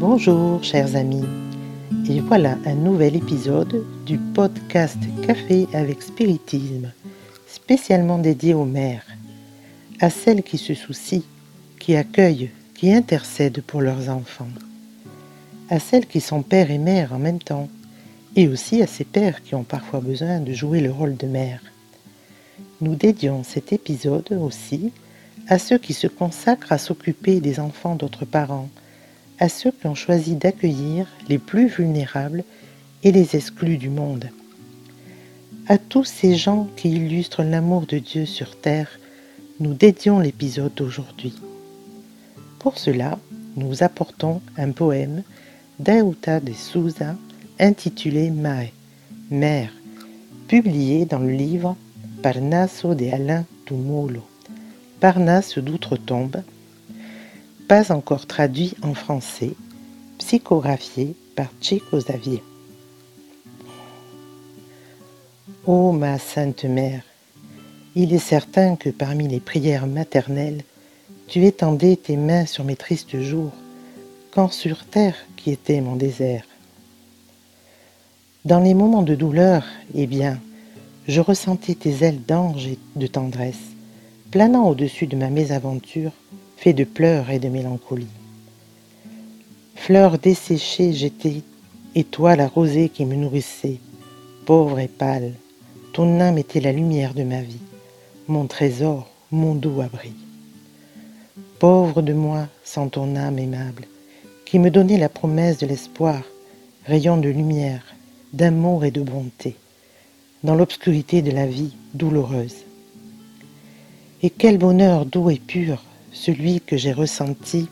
Bonjour chers amis, et voilà un nouvel épisode du podcast Café avec Spiritisme, spécialement dédié aux mères, à celles qui se soucient, qui accueillent, qui intercèdent pour leurs enfants, à celles qui sont pères et mères en même temps, et aussi à ces pères qui ont parfois besoin de jouer le rôle de mère. Nous dédions cet épisode aussi à ceux qui se consacrent à s'occuper des enfants d'autres parents, à ceux qui ont choisi d'accueillir les plus vulnérables et les exclus du monde. À tous ces gens qui illustrent l'amour de Dieu sur terre, nous dédions l'épisode d'aujourd'hui. Pour cela, nous apportons un poème d'Aouta de Souza intitulé Mae, Mère, publié dans le livre Parnasso de Alain Tumolo, Parnasse d'outre-tombe, pas encore traduit en français, psychographié par Chico Xavier. Ô ma Sainte Mère, il est certain que parmi les prières maternelles, tu étendais tes mains sur mes tristes jours, quand sur terre qui était mon désert. Dans les moments de douleur, eh bien, je ressentais tes ailes d'ange et de tendresse, planant au-dessus de ma mésaventure fait de pleurs et de mélancolie. Fleur desséchée j'étais, et toi la rosée qui me nourrissait, pauvre et pâle, ton âme était la lumière de ma vie, mon trésor, mon doux abri. Pauvre de moi sans ton âme aimable, qui me donnait la promesse de l'espoir, rayon de lumière, d'amour et de bonté, dans l'obscurité de la vie douloureuse. Et quel bonheur doux et pur celui que j'ai ressenti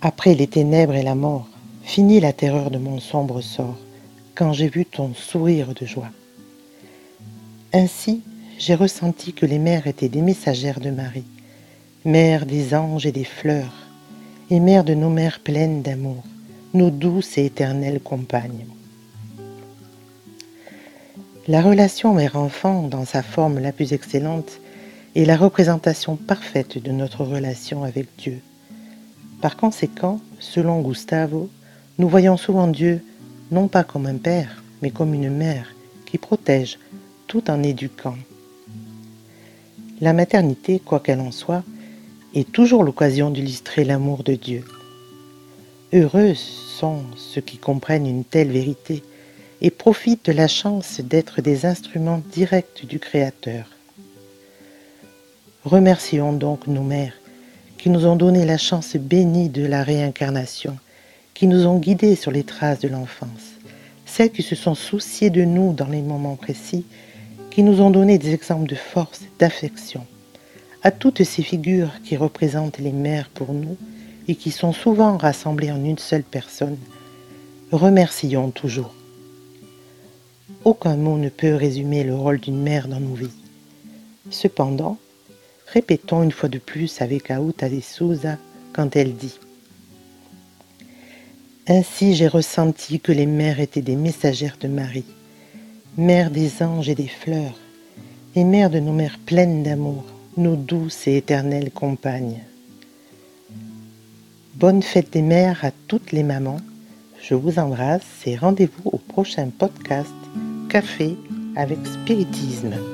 après les ténèbres et la mort, fini la terreur de mon sombre sort, quand j'ai vu ton sourire de joie. Ainsi, j'ai ressenti que les mères étaient des messagères de Marie, mères des anges et des fleurs, et mères de nos mères pleines d'amour, nos douces et éternelles compagnes. La relation mère-enfant, dans sa forme la plus excellente, est la représentation parfaite de notre relation avec Dieu. Par conséquent, selon Gustavo, nous voyons souvent Dieu non pas comme un père, mais comme une mère qui protège tout en éduquant. La maternité, quoi qu'elle en soit, est toujours l'occasion d'illustrer l'amour de Dieu. Heureux sont ceux qui comprennent une telle vérité et profitent de la chance d'être des instruments directs du Créateur. Remercions donc nos mères qui nous ont donné la chance bénie de la réincarnation, qui nous ont guidés sur les traces de l'enfance, celles qui se sont souciées de nous dans les moments précis, qui nous ont donné des exemples de force, d'affection. À toutes ces figures qui représentent les mères pour nous et qui sont souvent rassemblées en une seule personne, remercions toujours. Aucun mot ne peut résumer le rôle d'une mère dans nos vies. Cependant, Répétons une fois de plus avec Aouta de Souza quand elle dit Ainsi j'ai ressenti que les mères étaient des messagères de Marie, mères des anges et des fleurs, et mères de nos mères pleines d'amour, nos douces et éternelles compagnes. Bonne fête des mères à toutes les mamans. Je vous embrasse et rendez-vous au prochain podcast Café avec Spiritisme.